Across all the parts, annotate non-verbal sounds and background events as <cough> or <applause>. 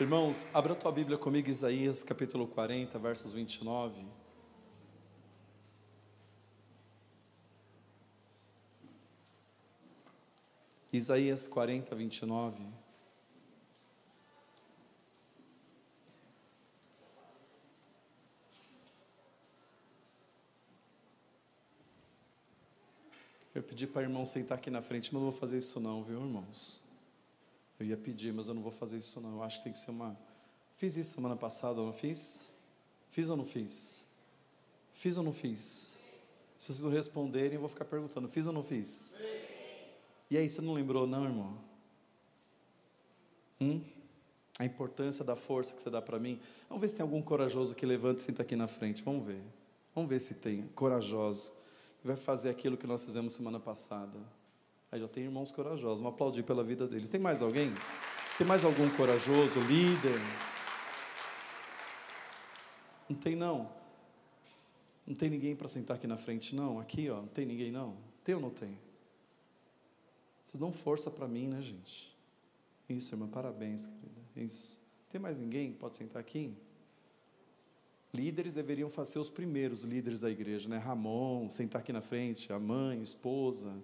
Irmãos, abra tua Bíblia comigo, Isaías capítulo 40, versos 29. Isaías 40, 29. Eu pedi para o irmão sentar aqui na frente, mas não vou fazer isso não, viu, irmãos? Eu ia pedir, mas eu não vou fazer isso não. Eu acho que tem que ser uma. Fiz isso semana passada, não fiz? Fiz ou não fiz? Fiz ou não fiz? Se vocês não responderem, eu vou ficar perguntando: fiz ou não fiz? E aí, você não lembrou, não, irmão? Hum? A importância da força que você dá para mim. Vamos ver se tem algum corajoso que levanta e senta aqui na frente. Vamos ver. Vamos ver se tem corajoso que vai fazer aquilo que nós fizemos semana passada. Aí já tem irmãos corajosos. Vamos aplaudir pela vida deles. Tem mais alguém? Tem mais algum corajoso, líder? Não tem não. Não tem ninguém para sentar aqui na frente, não. Aqui, ó, não tem ninguém, não. Tem ou não tem? Vocês dão força para mim, né, gente? Isso, irmã, parabéns, querida. Isso. Tem mais ninguém? Pode sentar aqui? Líderes deveriam fazer os primeiros líderes da igreja, né? Ramon, sentar aqui na frente, a mãe, a esposa,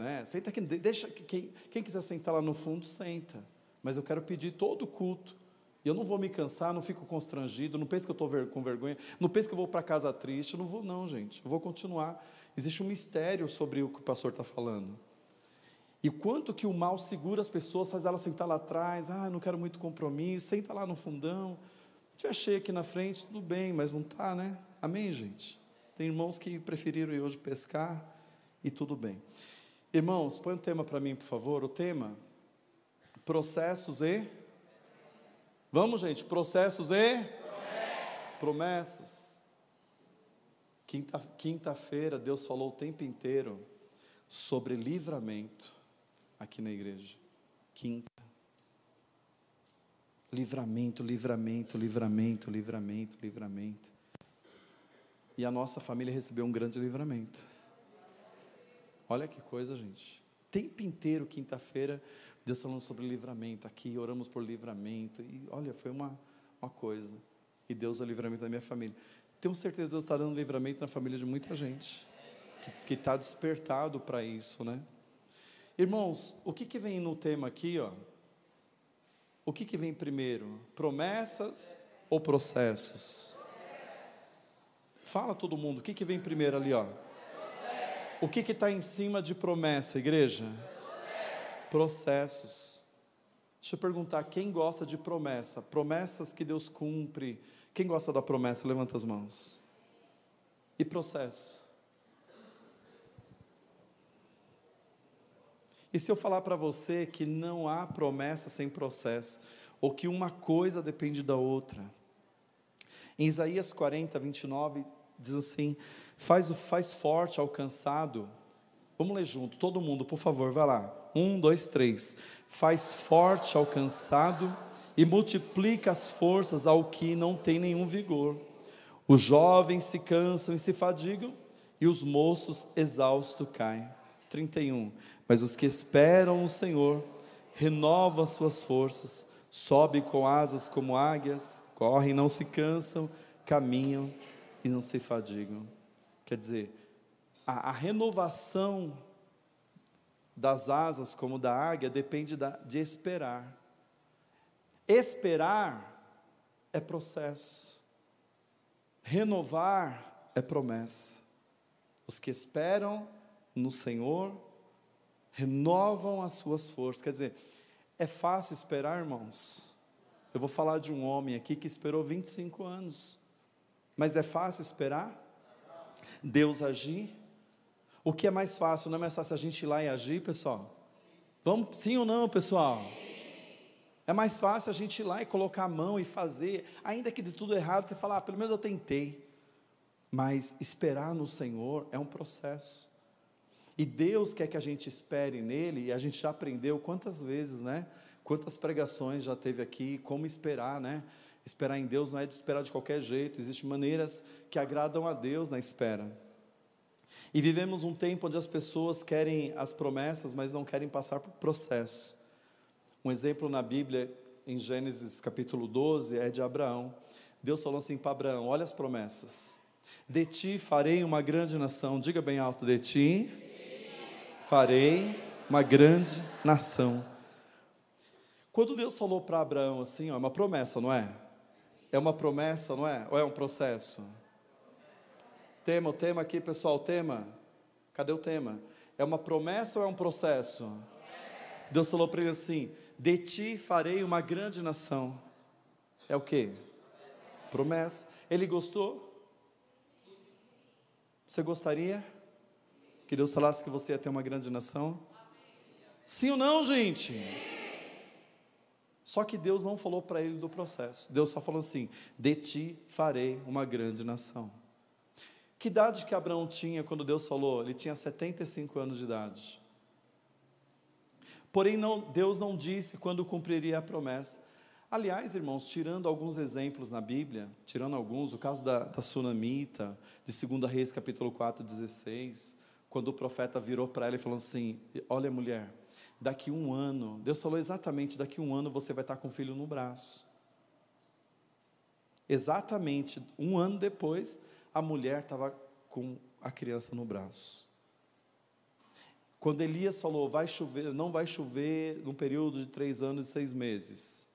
né? Senta aqui, deixa quem, quem quiser sentar lá no fundo, senta. Mas eu quero pedir todo o culto. E eu não vou me cansar, não fico constrangido, não pense que eu estou com vergonha, não pense que eu vou para casa triste, eu não vou, não, gente. Eu vou continuar. Existe um mistério sobre o que o pastor está falando. E quanto que o mal segura as pessoas, faz elas sentar lá atrás, ah, não quero muito compromisso, senta lá no fundão. Se achei aqui na frente, tudo bem, mas não está, né? Amém, gente? Tem irmãos que preferiram ir hoje pescar e tudo bem. Irmãos, põe um tema para mim, por favor. O tema: processos e. Vamos, gente, processos e. Promessas. Promessas. Quinta-feira, Deus falou o tempo inteiro sobre livramento aqui na igreja. Quinta. Livramento, livramento, livramento, livramento, livramento. E a nossa família recebeu um grande livramento. Olha que coisa, gente. Tempo inteiro, quinta-feira, Deus falando sobre livramento. Aqui oramos por livramento. E olha, foi uma, uma coisa. E Deus é o livramento da minha família. Tenho certeza que Deus está dando livramento na família de muita gente. Que está despertado para isso, né? Irmãos, o que, que vem no tema aqui, ó? O que, que vem primeiro? Promessas ou processos? Fala todo mundo, o que, que vem primeiro ali, ó? O que está em cima de promessa, igreja? Processos. Deixa eu perguntar, quem gosta de promessa? Promessas que Deus cumpre. Quem gosta da promessa? Levanta as mãos. E processo? E se eu falar para você que não há promessa sem processo, ou que uma coisa depende da outra? Em Isaías 40, 29, diz assim: Faz, faz forte ao cansado. Vamos ler junto, todo mundo, por favor, vai lá. Um, dois, três. Faz forte ao cansado e multiplica as forças ao que não tem nenhum vigor. Os jovens se cansam e se fadigam, e os moços exaustos caem. 31. Mas os que esperam o Senhor renovam as suas forças, sobem com asas como águias, correm não se cansam, caminham e não se fadigam. Quer dizer, a, a renovação das asas como da águia depende da, de esperar. Esperar é processo. Renovar é promessa. Os que esperam no Senhor renovam as suas forças. Quer dizer, é fácil esperar, irmãos? Eu vou falar de um homem aqui que esperou 25 anos. Mas é fácil esperar? Deus agir? O que é mais fácil? Não é mais fácil a gente ir lá e agir, pessoal? Vamos, sim ou não, pessoal? É mais fácil a gente ir lá e colocar a mão e fazer, ainda que de tudo errado, você falar, ah, pelo menos eu tentei. Mas esperar no Senhor é um processo. E Deus quer que a gente espere nele, e a gente já aprendeu quantas vezes, né? Quantas pregações já teve aqui, como esperar, né? Esperar em Deus não é de esperar de qualquer jeito, existem maneiras que agradam a Deus na espera. E vivemos um tempo onde as pessoas querem as promessas, mas não querem passar por processo. Um exemplo na Bíblia, em Gênesis capítulo 12 é de Abraão. Deus falou assim para Abraão: olha as promessas. De ti farei uma grande nação. Diga bem alto: de ti farei uma grande nação. Quando Deus falou para Abraão assim, ó, é uma promessa, não é? É uma promessa, não é? Ou é um processo? Tema, o tema aqui, pessoal, o tema. Cadê o tema? É uma promessa ou é um processo? Deus falou para ele assim: De ti farei uma grande nação. É o que? Promessa. Ele gostou? Você gostaria que Deus falasse que você ia ter uma grande nação? Sim ou não, gente? Só que Deus não falou para ele do processo. Deus só falou assim: De ti farei uma grande nação. Que idade que Abraão tinha quando Deus falou? Ele tinha 75 anos de idade. Porém, não, Deus não disse quando cumpriria a promessa. Aliás, irmãos, tirando alguns exemplos na Bíblia, tirando alguns, o caso da, da Sunamita, de 2 Reis capítulo 4, 16, quando o profeta virou para ela e falou assim: Olha, mulher, daqui um ano, Deus falou exatamente: daqui um ano você vai estar com o filho no braço. Exatamente um ano depois, a mulher estava com a criança no braço. Quando Elias falou, vai chover, não vai chover num período de três anos e seis meses.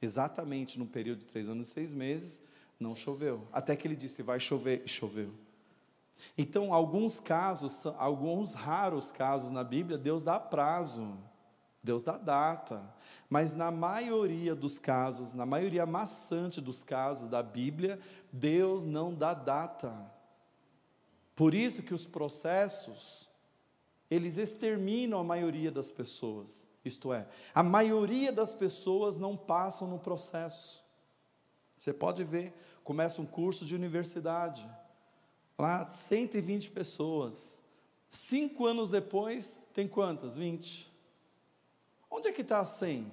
Exatamente no período de três anos e seis meses, não choveu. Até que ele disse, vai chover, e choveu. Então, alguns casos, alguns raros casos na Bíblia, Deus dá prazo, Deus dá data. Mas na maioria dos casos, na maioria maçante dos casos da Bíblia, Deus não dá data. Por isso que os processos, eles exterminam a maioria das pessoas. Isto é, a maioria das pessoas não passam no processo. Você pode ver, começa um curso de universidade, lá 120 pessoas. Cinco anos depois, tem quantas? 20. Onde é que está a 100?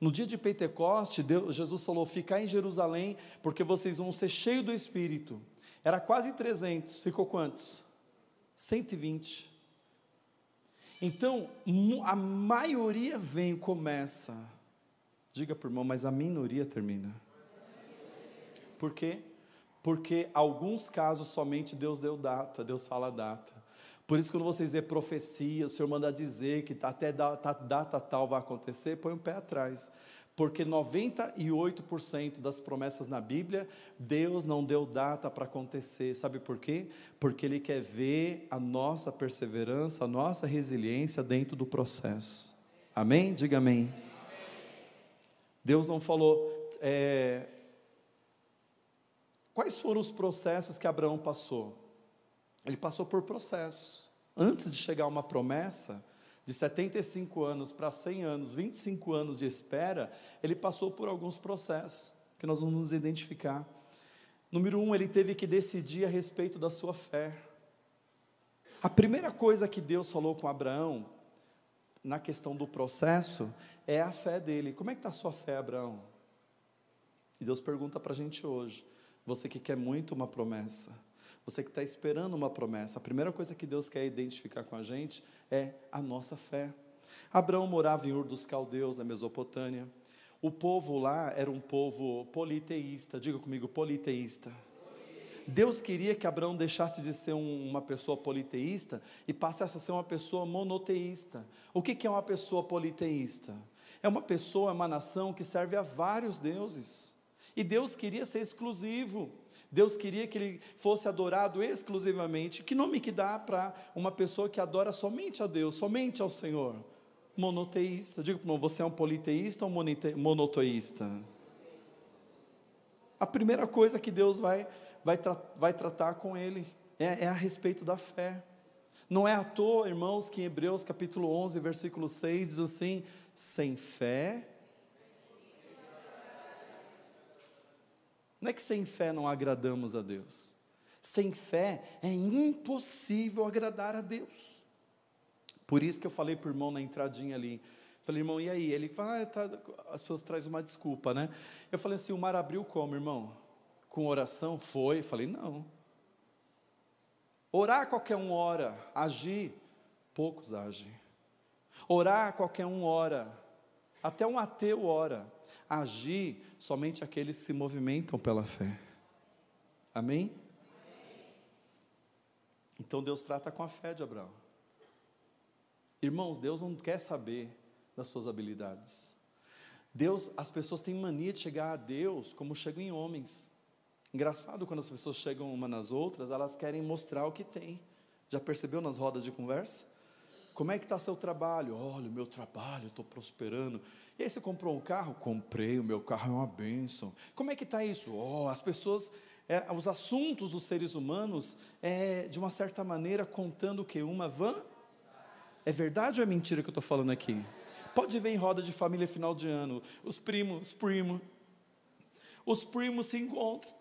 No dia de Pentecoste, Deus, Jesus falou: ficar em Jerusalém, porque vocês vão ser cheios do Espírito. Era quase 300, ficou quantos? 120. Então, a maioria vem começa. Diga por irmão, mas a minoria termina. Por quê? Porque alguns casos somente Deus deu data, Deus fala data. Por isso, quando vocês vê profecia, o Senhor manda dizer que até data, data tal vai acontecer, põe um pé atrás. Porque 98% das promessas na Bíblia, Deus não deu data para acontecer. Sabe por quê? Porque Ele quer ver a nossa perseverança, a nossa resiliência dentro do processo. Amém? Diga amém. amém. Deus não falou. É, quais foram os processos que Abraão passou? Ele passou por processos. Antes de chegar a uma promessa, de 75 anos para 100 anos, 25 anos de espera, ele passou por alguns processos que nós vamos nos identificar. Número um, ele teve que decidir a respeito da sua fé. A primeira coisa que Deus falou com Abraão, na questão do processo, é a fé dele. Como é que está a sua fé, Abraão? E Deus pergunta para a gente hoje, você que quer muito uma promessa, você que está esperando uma promessa, a primeira coisa que Deus quer identificar com a gente é a nossa fé. Abraão morava em Ur dos Caldeus, na Mesopotâmia. O povo lá era um povo politeísta, diga comigo, politeísta. Deus queria que Abraão deixasse de ser um, uma pessoa politeísta e passasse a ser uma pessoa monoteísta. O que, que é uma pessoa politeísta? É uma pessoa, é uma nação que serve a vários deuses. E Deus queria ser exclusivo. Deus queria que ele fosse adorado exclusivamente. Que nome que dá para uma pessoa que adora somente a Deus, somente ao Senhor? Monoteísta. Digo para você é um politeísta ou monoteísta? A primeira coisa que Deus vai, vai, tra vai tratar com ele é, é a respeito da fé. Não é à toa, irmãos, que em Hebreus capítulo 11, versículo 6 diz assim: sem fé Não é que sem fé não agradamos a Deus. Sem fé é impossível agradar a Deus. Por isso que eu falei para o irmão na entradinha ali. Falei, irmão, e aí? Ele fala, ah, tá, as pessoas trazem uma desculpa, né? Eu falei assim, o mar abriu como, irmão? Com oração? Foi. Falei, não. Orar qualquer um ora, agir, poucos agem. Orar qualquer um ora, até um ateu ora. Agir somente aqueles que se movimentam pela fé. Amém? Então Deus trata com a fé de Abraão. Irmãos, Deus não quer saber das suas habilidades. Deus, as pessoas têm mania de chegar a Deus como chegam em homens. Engraçado quando as pessoas chegam uma nas outras, elas querem mostrar o que tem. Já percebeu nas rodas de conversa? Como é que está seu trabalho? Olha, o meu trabalho, estou prosperando. E aí você comprou um carro? Comprei, o meu carro é uma bênção. Como é que está isso? Oh, as pessoas, é, os assuntos dos seres humanos, é, de uma certa maneira, contando o que? Uma van? É verdade ou é mentira que eu estou falando aqui? Pode ver em roda de família final de ano, os primos, os primos, os primos se encontram.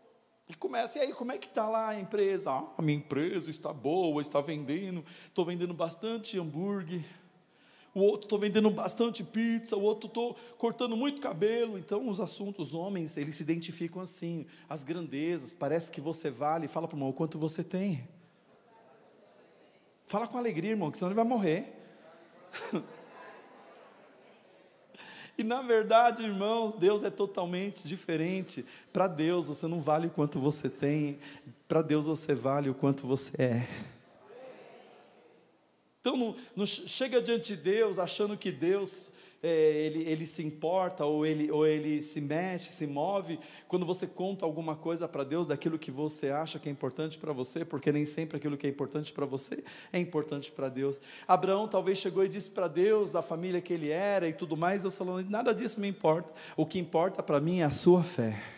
E começa, e aí, como é que está lá a empresa? Ah, minha empresa está boa, está vendendo, estou vendendo bastante hambúrguer, o outro estou vendendo bastante pizza, o outro estou cortando muito cabelo. Então, os assuntos, os homens, eles se identificam assim, as grandezas, parece que você vale, fala para o irmão, quanto você tem. Fala com alegria, irmão, que senão ele vai morrer. <laughs> E na verdade, irmãos, Deus é totalmente diferente. Para Deus você não vale o quanto você tem, para Deus você vale o quanto você é. Então não, não chega diante de Deus achando que Deus é, ele, ele se importa, ou ele, ou ele se mexe, se move, quando você conta alguma coisa para Deus daquilo que você acha que é importante para você, porque nem sempre aquilo que é importante para você é importante para Deus. Abraão talvez chegou e disse para Deus da família que ele era e tudo mais, Deus falou: nada disso me importa, o que importa para mim é a sua fé.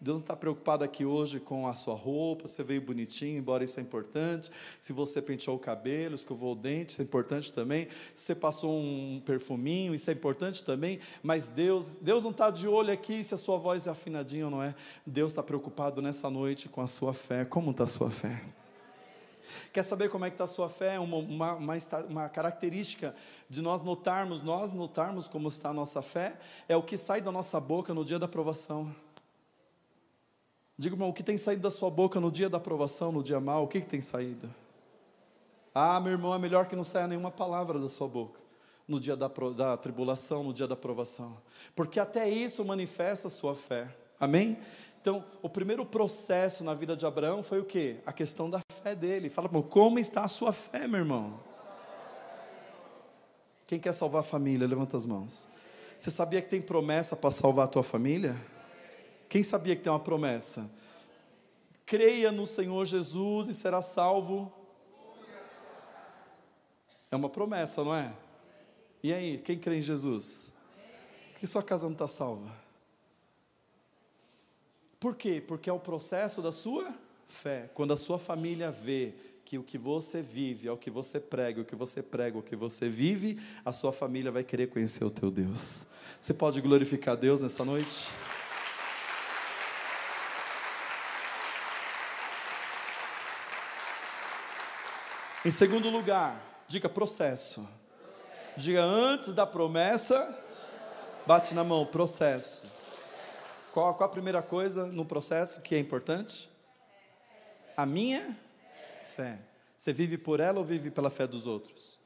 Deus não está preocupado aqui hoje com a sua roupa, você veio bonitinho, embora isso é importante. Se você penteou o cabelo, escovou o dente, isso é importante também. Se você passou um perfuminho, isso é importante também. Mas Deus, Deus não está de olho aqui se a sua voz é afinadinha ou não é. Deus está preocupado nessa noite com a sua fé. Como está a sua fé? Quer saber como é que está a sua fé? Uma, uma, uma, uma, característica de nós notarmos, nós notarmos como está a nossa fé, é o que sai da nossa boca no dia da aprovação. Diga, irmão, o que tem saído da sua boca no dia da aprovação, no dia mal, o que, que tem saído? Ah, meu irmão, é melhor que não saia nenhuma palavra da sua boca no dia da, da tribulação, no dia da aprovação, porque até isso manifesta a sua fé, amém? Então, o primeiro processo na vida de Abraão foi o que? A questão da fé dele. Fala, irmão, como está a sua fé, meu irmão? Quem quer salvar a família, levanta as mãos. Você sabia que tem promessa para salvar a tua família? Quem sabia que tem uma promessa? Creia no Senhor Jesus e será salvo. É uma promessa, não é? E aí, quem crê em Jesus? Por que sua casa não está salva? Por quê? Porque é o processo da sua fé. Quando a sua família vê que o que você vive é o que você prega, o que você prega, o que você vive, a sua família vai querer conhecer o teu Deus. Você pode glorificar Deus nessa noite? Em segundo lugar, diga processo. Diga antes da promessa, bate na mão, processo. Qual, qual a primeira coisa no processo que é importante? A minha fé. Você vive por ela ou vive pela fé dos outros?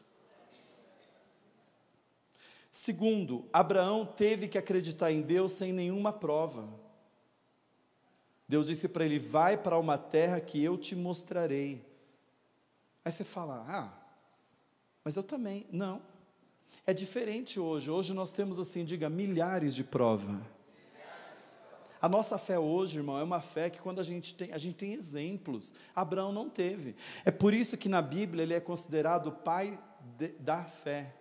Segundo, Abraão teve que acreditar em Deus sem nenhuma prova. Deus disse para ele: Vai para uma terra que eu te mostrarei. Aí você fala, ah, mas eu também. Não. É diferente hoje. Hoje nós temos, assim, diga, milhares de provas. A nossa fé hoje, irmão, é uma fé que quando a gente tem, a gente tem exemplos. Abraão não teve. É por isso que na Bíblia ele é considerado o pai de, da fé.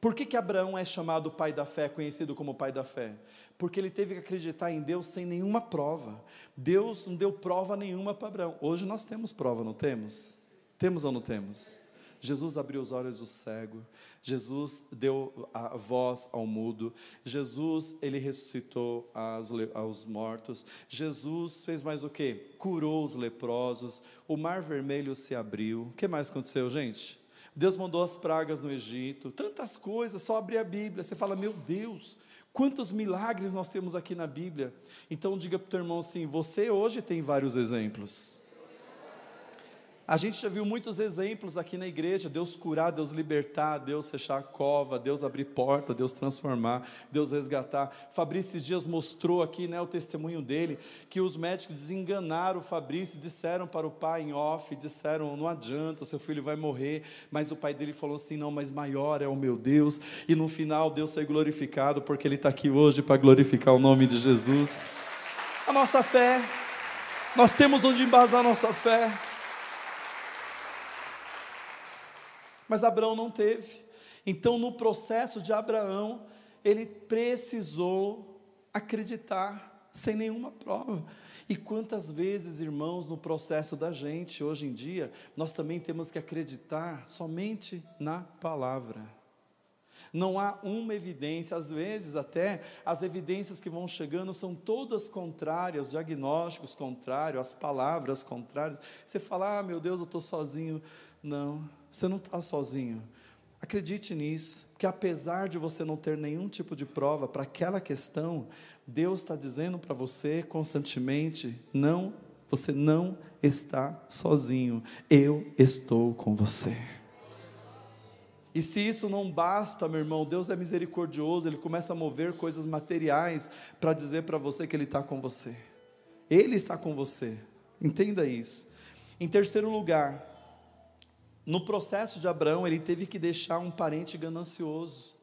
Por que, que Abraão é chamado pai da fé, conhecido como pai da fé? Porque ele teve que acreditar em Deus sem nenhuma prova. Deus não deu prova nenhuma para Abraão. Hoje nós temos prova, não temos? Temos ou não temos? Jesus abriu os olhos do cego, Jesus deu a voz ao mudo, Jesus, ele ressuscitou as, aos mortos, Jesus fez mais o que? Curou os leprosos, o mar vermelho se abriu. O que mais aconteceu, gente? Deus mandou as pragas no Egito, tantas coisas, só abrir a Bíblia, você fala, meu Deus, quantos milagres nós temos aqui na Bíblia. Então diga para o teu irmão assim: você hoje tem vários exemplos. A gente já viu muitos exemplos aqui na igreja: Deus curar, Deus libertar, Deus fechar a cova, Deus abrir porta, Deus transformar, Deus resgatar. Fabrício dias mostrou aqui né, o testemunho dele, que os médicos desenganaram o Fabrício, disseram para o pai em off, disseram: não adianta, seu filho vai morrer. Mas o pai dele falou assim: não, mas maior é o meu Deus. E no final, Deus foi glorificado, porque ele está aqui hoje para glorificar o nome de Jesus. A nossa fé, nós temos onde embasar a nossa fé. Mas Abraão não teve. Então, no processo de Abraão, ele precisou acreditar sem nenhuma prova. E quantas vezes, irmãos, no processo da gente, hoje em dia, nós também temos que acreditar somente na palavra. Não há uma evidência, às vezes até as evidências que vão chegando são todas contrárias, os diagnósticos contrários, as palavras contrárias. Você fala, ah, meu Deus, eu estou sozinho. Não, você não está sozinho. Acredite nisso, que apesar de você não ter nenhum tipo de prova para aquela questão, Deus está dizendo para você constantemente: não, você não está sozinho, eu estou com você. E se isso não basta, meu irmão, Deus é misericordioso, Ele começa a mover coisas materiais para dizer para você que Ele está com você. Ele está com você, entenda isso. Em terceiro lugar, no processo de Abraão, ele teve que deixar um parente ganancioso,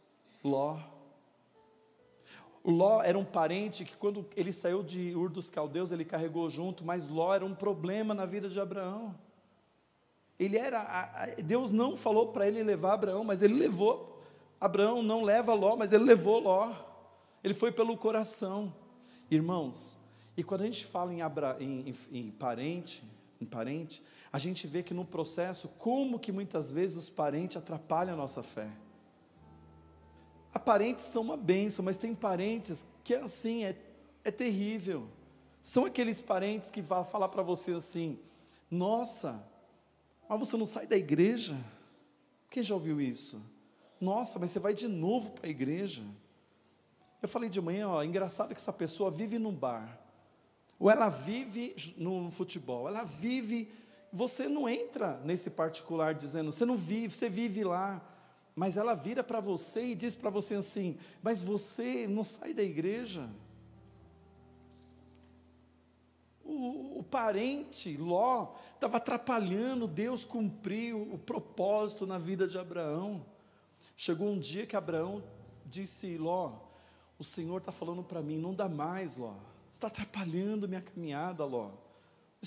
Ló. Ló era um parente que, quando ele saiu de Ur dos Caldeus, ele carregou junto, mas Ló era um problema na vida de Abraão. Ele era, Deus não falou para ele levar Abraão, mas ele levou. Abraão não leva Ló, mas ele levou Ló. Ele foi pelo coração. Irmãos, e quando a gente fala em, Abra, em, em, em parente, em parente, a gente vê que no processo, como que muitas vezes os parentes atrapalham a nossa fé. Há parentes são uma bênção, mas tem parentes que é assim, é, é terrível. São aqueles parentes que vão falar para você assim: Nossa, mas você não sai da igreja? Quem já ouviu isso? Nossa, mas você vai de novo para a igreja? Eu falei de manhã, ó, engraçado que essa pessoa vive num bar, ou ela vive no futebol, ela vive você não entra nesse particular dizendo, você não vive, você vive lá. Mas ela vira para você e diz para você assim: Mas você não sai da igreja? O, o parente, Ló, estava atrapalhando Deus cumprir o, o propósito na vida de Abraão. Chegou um dia que Abraão disse: Ló, o Senhor está falando para mim, não dá mais, Ló. Está atrapalhando minha caminhada, Ló.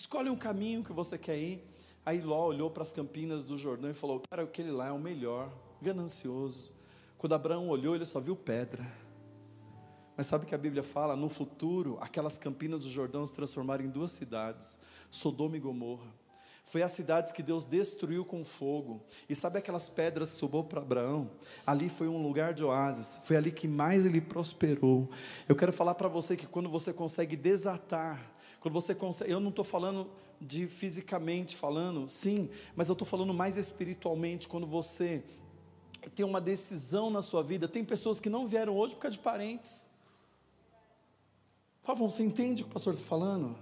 Escolhe um caminho que você quer ir. Aí Ló olhou para as campinas do Jordão e falou: Cara, aquele lá é o melhor, ganancioso. Quando Abraão olhou, ele só viu pedra. Mas sabe que a Bíblia fala? No futuro, aquelas campinas do Jordão se transformaram em duas cidades, Sodoma e Gomorra. Foi as cidades que Deus destruiu com fogo. E sabe aquelas pedras que sobrou para Abraão? Ali foi um lugar de oásis. Foi ali que mais ele prosperou. Eu quero falar para você que quando você consegue desatar quando você consegue, eu não estou falando de fisicamente falando, sim, mas eu estou falando mais espiritualmente, quando você tem uma decisão na sua vida. Tem pessoas que não vieram hoje por causa de parentes. Fala, você entende o que o pastor está falando?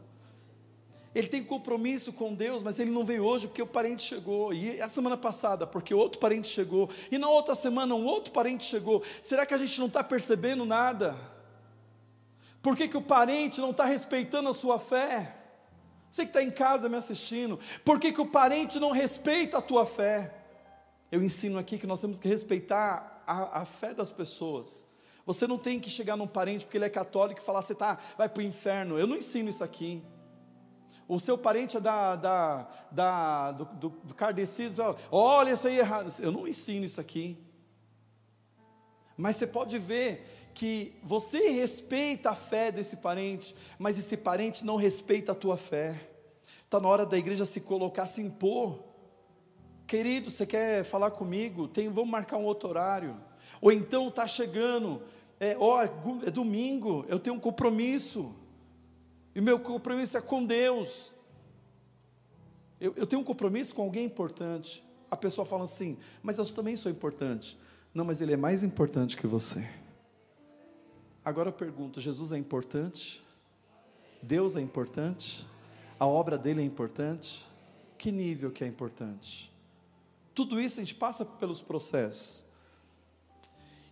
Ele tem compromisso com Deus, mas ele não veio hoje porque o parente chegou. E a semana passada, porque outro parente chegou. E na outra semana, um outro parente chegou. Será que a gente não está percebendo nada? Por que, que o parente não está respeitando a sua fé? Você que está em casa me assistindo, por que, que o parente não respeita a tua fé? Eu ensino aqui que nós temos que respeitar a, a fé das pessoas. Você não tem que chegar num parente porque ele é católico e falar, você tá, vai para o inferno. Eu não ensino isso aqui. O seu parente é da, da, da, do, do, do kardecismo, olha isso aí é errado. Eu não ensino isso aqui. Mas você pode ver que você respeita a fé desse parente, mas esse parente não respeita a tua fé. Está na hora da igreja se colocar, se impor. Querido, você quer falar comigo? Tem, vamos marcar um outro horário. Ou então está chegando, é, ó, é domingo, eu tenho um compromisso. E meu compromisso é com Deus. Eu, eu tenho um compromisso com alguém importante. A pessoa fala assim, mas eu também sou importante. Não, mas ele é mais importante que você. Agora eu pergunto: Jesus é importante? Deus é importante? A obra dele é importante? Que nível que é importante? Tudo isso a gente passa pelos processos.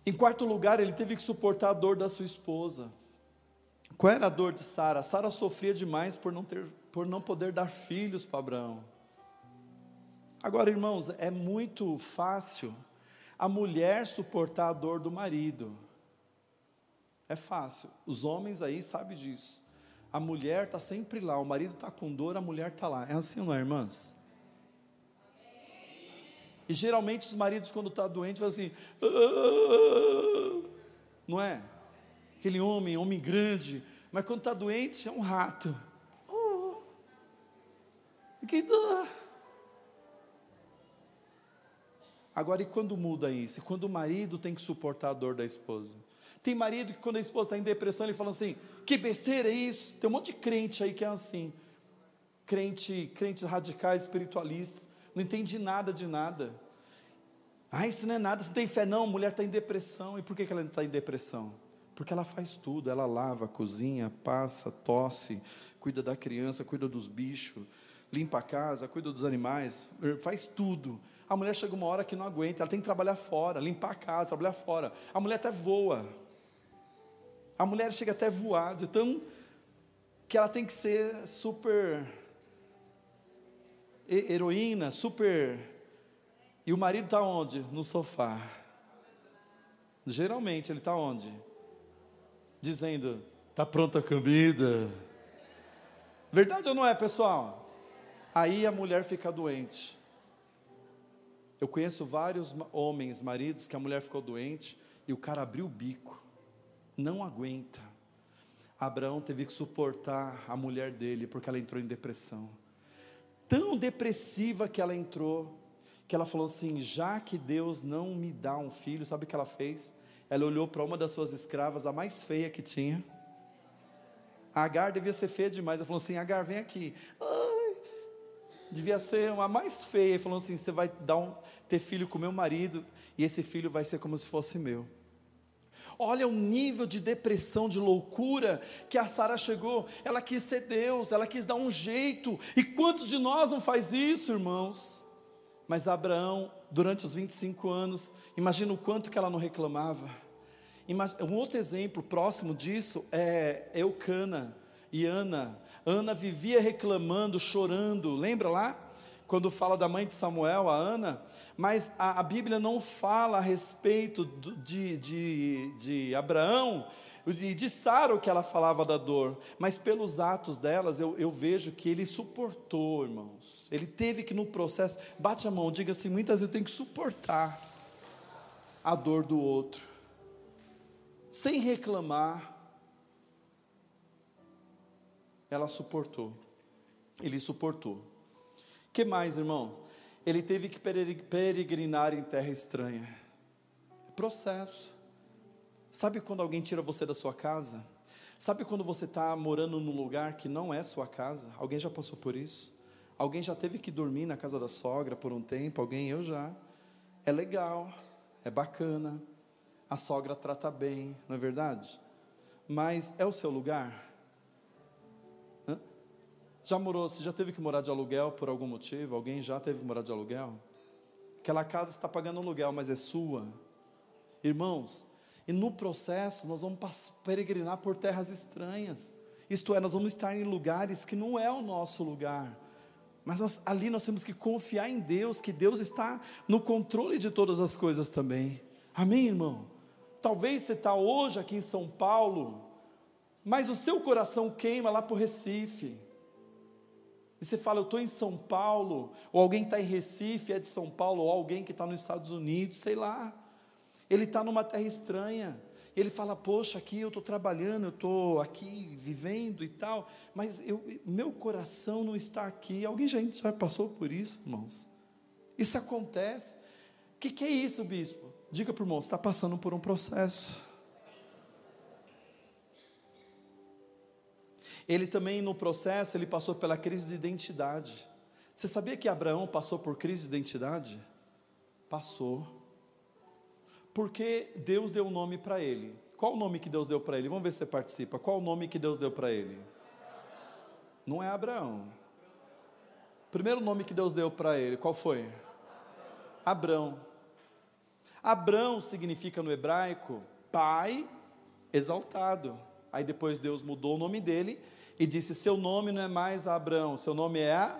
Em quarto lugar, ele teve que suportar a dor da sua esposa. Qual era a dor de Sara? Sara sofria demais por não, ter, por não poder dar filhos para Abraão. Agora, irmãos, é muito fácil a mulher suportar a dor do marido. É fácil. Os homens aí sabem disso. A mulher está sempre lá, o marido está com dor, a mulher está lá. É assim, não é, irmãs? E geralmente os maridos, quando tá doentes, falam assim: ah", não é? Aquele homem, homem grande, mas quando está doente é um rato. Oh, que dor. Agora, e quando muda isso? E quando o marido tem que suportar a dor da esposa? Tem marido que, quando a esposa está em depressão, ele fala assim: que besteira é isso? Tem um monte de crente aí que é assim. Crente, crentes radicais, espiritualistas, não entende nada de nada. Ah, isso não é nada, você não tem fé, não. A mulher está em depressão. E por que, que ela está em depressão? Porque ela faz tudo, ela lava, cozinha, passa, tosse, cuida da criança, cuida dos bichos, limpa a casa, cuida dos animais, faz tudo. A mulher chega uma hora que não aguenta, ela tem que trabalhar fora, limpar a casa, trabalhar fora. A mulher até voa. A mulher chega até voar, de tão que ela tem que ser super heroína, super. E o marido está onde? No sofá. Geralmente ele está onde? Dizendo: está pronta a comida. Verdade ou não é, pessoal? Aí a mulher fica doente. Eu conheço vários homens, maridos, que a mulher ficou doente e o cara abriu o bico, não aguenta. Abraão teve que suportar a mulher dele porque ela entrou em depressão. Tão depressiva que ela entrou, que ela falou assim: já que Deus não me dá um filho, sabe o que ela fez? Ela olhou para uma das suas escravas, a mais feia que tinha. A Agar devia ser feia demais. Ela falou assim: Agar, vem aqui. Ah, devia ser uma mais feia, e falou assim: você vai dar um, ter filho com meu marido, e esse filho vai ser como se fosse meu. Olha o nível de depressão, de loucura que a Sara chegou. Ela quis ser Deus, ela quis dar um jeito. E quantos de nós não faz isso, irmãos? Mas Abraão, durante os 25 anos, imagina o quanto que ela não reclamava. Um outro exemplo próximo disso é Eucana e Ana. Ana vivia reclamando, chorando, lembra lá? Quando fala da mãe de Samuel, a Ana, mas a, a Bíblia não fala a respeito de, de, de Abraão e de Sara que ela falava da dor, mas pelos atos delas eu, eu vejo que ele suportou, irmãos. Ele teve que no processo, bate a mão, diga assim: muitas vezes tem que suportar a dor do outro, sem reclamar, ela suportou. Ele suportou. Que mais, irmãos? Ele teve que peregrinar em terra estranha. Processo. Sabe quando alguém tira você da sua casa? Sabe quando você está morando num lugar que não é sua casa? Alguém já passou por isso? Alguém já teve que dormir na casa da sogra por um tempo? Alguém? Eu já. É legal, é bacana, a sogra trata bem, não é verdade? Mas é o seu lugar? Já morou, você já teve que morar de aluguel por algum motivo? Alguém já teve que morar de aluguel? Aquela casa está pagando aluguel, mas é sua. Irmãos, e no processo nós vamos peregrinar por terras estranhas. Isto é, nós vamos estar em lugares que não é o nosso lugar. Mas nós, ali nós temos que confiar em Deus, que Deus está no controle de todas as coisas também. Amém, irmão? Talvez você está hoje aqui em São Paulo, mas o seu coração queima lá para o Recife. E você fala, eu estou em São Paulo, ou alguém está em Recife, é de São Paulo, ou alguém que está nos Estados Unidos, sei lá. Ele está numa terra estranha. Ele fala, poxa, aqui eu estou trabalhando, eu estou aqui vivendo e tal, mas eu, meu coração não está aqui. Alguém já, já passou por isso, irmãos? Isso acontece. O que, que é isso, bispo? Diga para o irmão, você está passando por um processo. Ele também, no processo, ele passou pela crise de identidade. Você sabia que Abraão passou por crise de identidade? Passou. Porque Deus deu um nome para ele. Qual o nome que Deus deu para ele? Vamos ver se você participa. Qual o nome que Deus deu para ele? Não é Abraão. Primeiro nome que Deus deu para ele, qual foi? Abrão. Abrão significa no hebraico pai exaltado. Aí depois Deus mudou o nome dele e disse: Seu nome não é mais Abrão, seu nome é.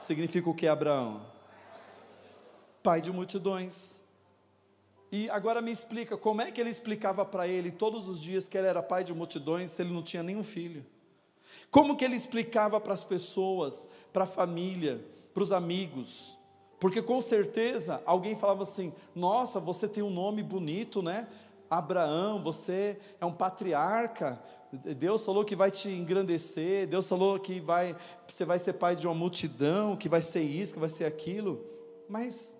Significa o que, Abraão? Pai de multidões. E agora me explica, como é que ele explicava para ele todos os dias que ele era pai de multidões se ele não tinha nenhum filho? Como que ele explicava para as pessoas, para a família, para os amigos? Porque com certeza alguém falava assim: Nossa, você tem um nome bonito, né? Abraão, você é um patriarca. Deus falou que vai te engrandecer. Deus falou que vai, você vai ser pai de uma multidão, que vai ser isso, que vai ser aquilo. Mas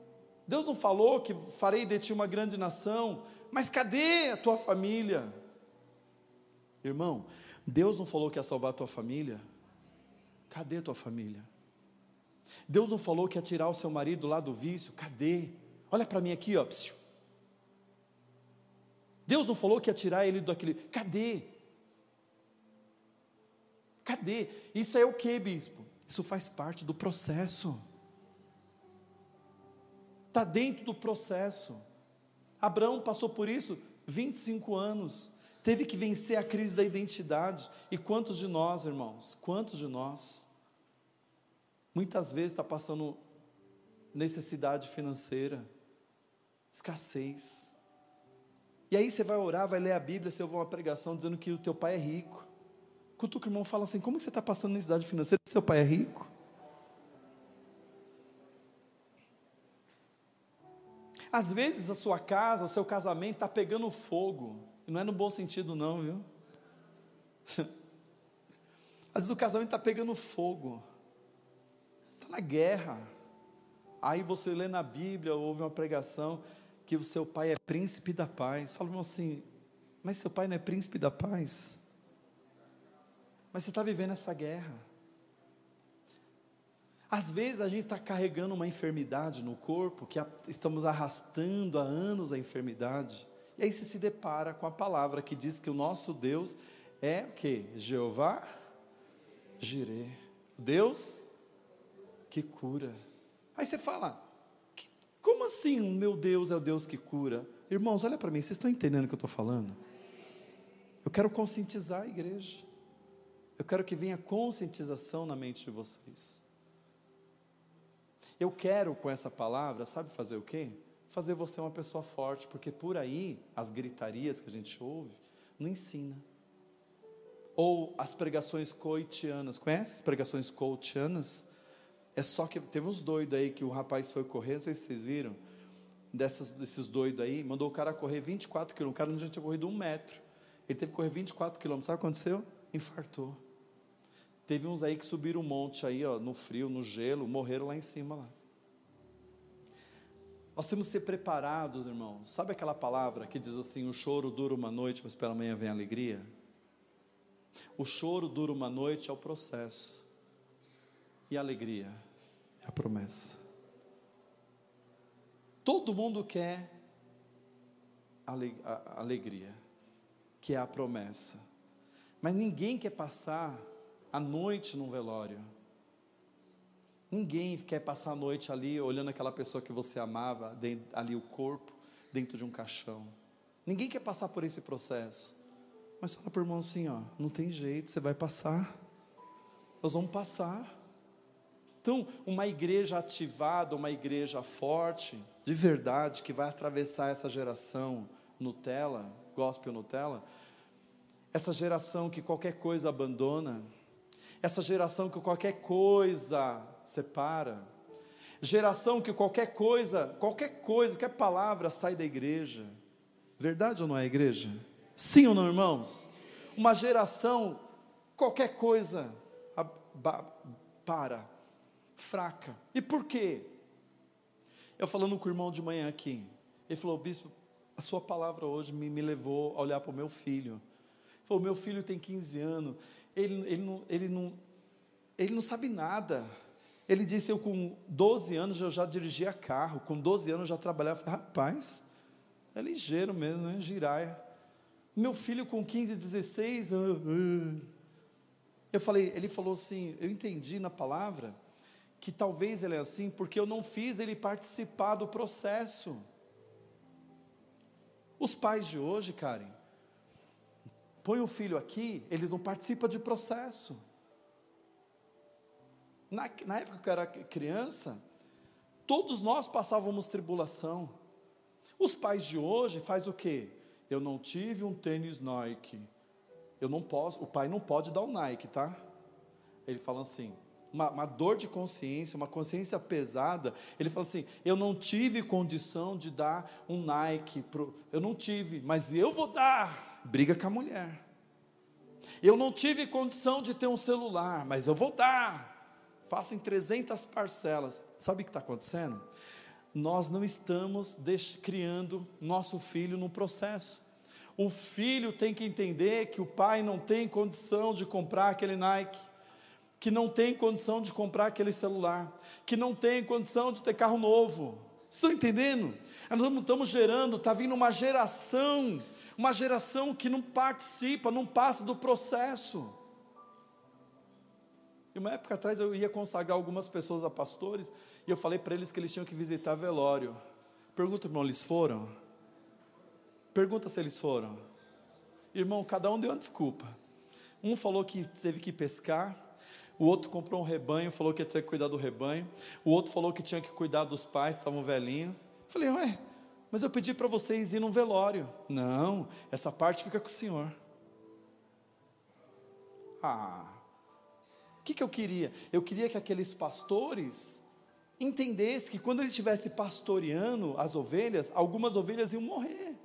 Deus não falou que farei de ti uma grande nação, mas cadê a tua família? Irmão, Deus não falou que ia salvar a tua família? Cadê a tua família? Deus não falou que ia tirar o seu marido lá do vício? Cadê? Olha para mim aqui, ó. Deus não falou que ia tirar ele daquele. Cadê? Cadê? Isso é o que, bispo? Isso faz parte do processo está dentro do processo. Abraão passou por isso 25 anos, teve que vencer a crise da identidade. E quantos de nós, irmãos, quantos de nós, muitas vezes está passando necessidade financeira, escassez. E aí você vai orar, vai ler a Bíblia, você ouve uma pregação dizendo que o teu pai é rico. Quando o irmão fala assim, como você está passando necessidade financeira? Seu pai é rico? Às vezes a sua casa, o seu casamento está pegando fogo. E não é no bom sentido, não, viu? <laughs> Às vezes o casamento está pegando fogo. Está na guerra. Aí você lê na Bíblia, ouve uma pregação que o seu pai é príncipe da paz. Fala assim, mas seu pai não é príncipe da paz? Mas você está vivendo essa guerra. Às vezes a gente está carregando uma enfermidade no corpo, que estamos arrastando há anos a enfermidade, e aí você se depara com a palavra que diz que o nosso Deus é o que? Jeová Jirê, Deus que cura. Aí você fala, como assim o meu Deus é o Deus que cura? Irmãos, olha para mim, vocês estão entendendo o que eu estou falando? Eu quero conscientizar a igreja. Eu quero que venha conscientização na mente de vocês. Eu quero com essa palavra, sabe fazer o quê? Fazer você uma pessoa forte, porque por aí as gritarias que a gente ouve não ensina. Ou as pregações coitianas, conhece as pregações coitianas? É só que teve uns doidos aí que o rapaz foi correr, não sei se vocês viram, dessas, desses doidos aí, mandou o cara correr 24 quilômetros, o cara não tinha corrido um metro, ele teve que correr 24 quilômetros, sabe o que aconteceu? Infartou. Teve uns aí que subiram um monte aí, ó, no frio, no gelo, morreram lá em cima lá. Nós temos que ser preparados, irmãos. Sabe aquela palavra que diz assim: o choro dura uma noite, mas pela manhã vem a alegria? O choro dura uma noite é o processo, e a alegria é a promessa. Todo mundo quer alegria, que é a promessa, mas ninguém quer passar a noite num velório. Ninguém quer passar a noite ali olhando aquela pessoa que você amava, ali o corpo, dentro de um caixão. Ninguém quer passar por esse processo. Mas fala para o irmão assim: ó, não tem jeito, você vai passar. Nós vamos passar. Então, uma igreja ativada, uma igreja forte, de verdade, que vai atravessar essa geração Nutella, gospel Nutella, essa geração que qualquer coisa abandona, essa geração que qualquer coisa separa, geração que qualquer coisa, qualquer coisa, qualquer palavra sai da igreja. Verdade ou não é igreja? Sim ou não, irmãos? Uma geração, qualquer coisa para, fraca. E por quê? Eu falando com o irmão de manhã aqui, ele falou, bispo, a sua palavra hoje me, me levou a olhar para o meu filho. Ele falou, meu filho tem 15 anos, ele, ele, não, ele, não, ele não sabe nada. Ele disse: Eu com 12 anos eu já dirigia carro, com 12 anos eu já trabalhava. Eu falei, Rapaz, é ligeiro mesmo, né? Giraia. Meu filho com 15, 16. Uh, uh. Eu falei, ele falou assim: Eu entendi na palavra que talvez ele é assim porque eu não fiz ele participar do processo. Os pais de hoje, Karen, põe o filho aqui, eles não participam de processo. Na, na época que eu era criança, todos nós passávamos tribulação. Os pais de hoje faz o quê? Eu não tive um tênis Nike. Eu não posso, o pai não pode dar um Nike, tá? Ele fala assim, uma, uma, dor de consciência, uma consciência pesada. Ele fala assim: Eu não tive condição de dar um Nike, pro, eu não tive, mas eu vou dar. Briga com a mulher. Eu não tive condição de ter um celular, mas eu vou dar. Faça em 300 parcelas. Sabe o que está acontecendo? Nós não estamos criando nosso filho no processo. O filho tem que entender que o pai não tem condição de comprar aquele Nike que não tem condição de comprar aquele celular, que não tem condição de ter carro novo. Estão entendendo? Nós estamos gerando, está vindo uma geração, uma geração que não participa, não passa do processo. E uma época atrás eu ia consagrar algumas pessoas a pastores, e eu falei para eles que eles tinham que visitar velório. Pergunta, irmão, eles foram? Pergunta se eles foram. Irmão, cada um deu uma desculpa. Um falou que teve que pescar, o outro comprou um rebanho, falou que tinha que cuidar do rebanho, o outro falou que tinha que cuidar dos pais, estavam velhinhos. Falei, ué, mas eu pedi para vocês ir num velório. Não, essa parte fica com o senhor. Ah, o que, que eu queria? Eu queria que aqueles pastores entendessem que quando ele estivesse pastoreando as ovelhas, algumas ovelhas iam morrer.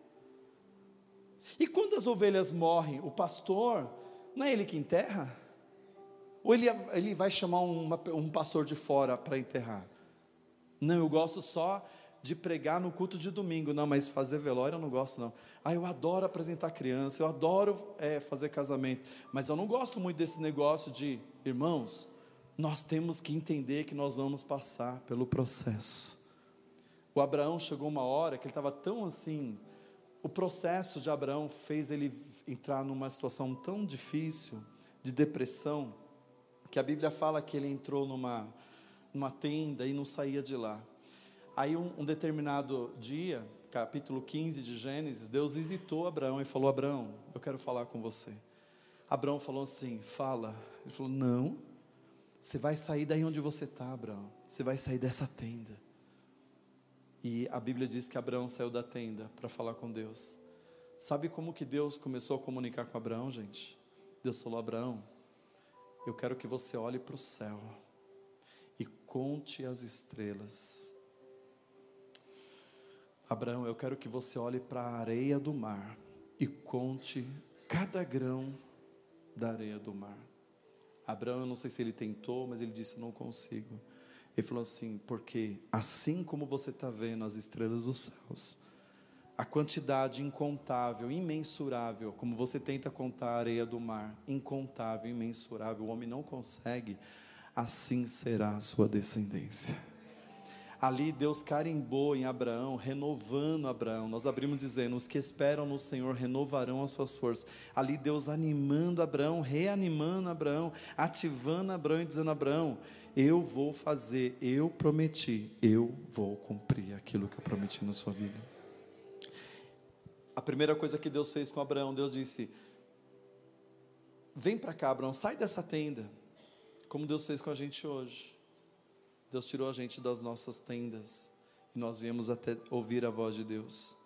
E quando as ovelhas morrem, o pastor, não é ele que enterra? Ou ele, ele vai chamar uma, um pastor de fora para enterrar? Não, eu gosto só de pregar no culto de domingo. Não, mas fazer velório eu não gosto, não. Ah, eu adoro apresentar criança, eu adoro é, fazer casamento. Mas eu não gosto muito desse negócio de, irmãos, nós temos que entender que nós vamos passar pelo processo. O Abraão chegou uma hora que ele estava tão assim. O processo de Abraão fez ele entrar numa situação tão difícil, de depressão, que a Bíblia fala que ele entrou numa, numa tenda e não saía de lá. Aí, um, um determinado dia, capítulo 15 de Gênesis, Deus visitou Abraão e falou: Abraão, eu quero falar com você. Abraão falou assim: Fala. Ele falou: Não, você vai sair daí onde você está, Abraão. Você vai sair dessa tenda. E a Bíblia diz que Abraão saiu da tenda para falar com Deus. Sabe como que Deus começou a comunicar com Abraão, gente? Deus falou: Abraão, eu quero que você olhe para o céu e conte as estrelas. Abraão, eu quero que você olhe para a areia do mar e conte cada grão da areia do mar. Abraão, eu não sei se ele tentou, mas ele disse: Não consigo. Ele falou assim: Porque assim como você está vendo as estrelas dos céus, a quantidade incontável, imensurável, como você tenta contar a areia do mar, incontável, imensurável, o homem não consegue, assim será a sua descendência. Ali Deus carimbou em Abraão, renovando Abraão. Nós abrimos dizendo: os que esperam no Senhor renovarão as suas forças. Ali Deus animando Abraão, reanimando Abraão, ativando Abraão e dizendo: Abraão, eu vou fazer, eu prometi, eu vou cumprir aquilo que eu prometi na sua vida. A primeira coisa que Deus fez com Abraão, Deus disse: Vem para cá, Abraão, sai dessa tenda. Como Deus fez com a gente hoje. Deus tirou a gente das nossas tendas e nós viemos até ouvir a voz de Deus.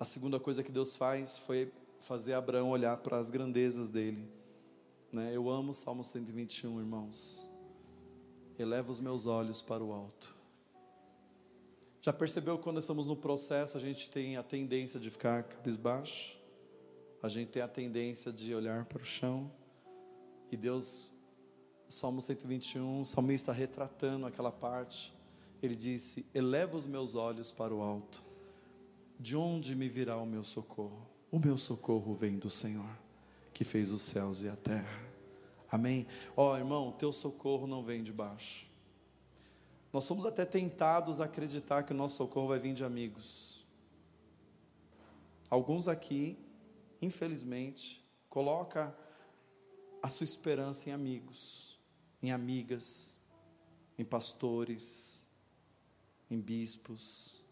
A segunda coisa que Deus faz foi fazer Abraão olhar para as grandezas dele. Né? Eu amo o Salmo 121, irmãos. Eleva os meus olhos para o alto. Já percebeu quando estamos no processo, a gente tem a tendência de ficar cabisbaixo? A gente tem a tendência de olhar para o chão? E Deus, Salmo 121, o salmista retratando aquela parte, ele disse: Eleva os meus olhos para o alto, de onde me virá o meu socorro? O meu socorro vem do Senhor, que fez os céus e a terra. Amém? Ó oh, irmão, teu socorro não vem de baixo. Nós somos até tentados a acreditar que o nosso socorro vai vir de amigos. Alguns aqui, infelizmente, coloca a sua esperança em amigos, em amigas, em pastores, em bispos,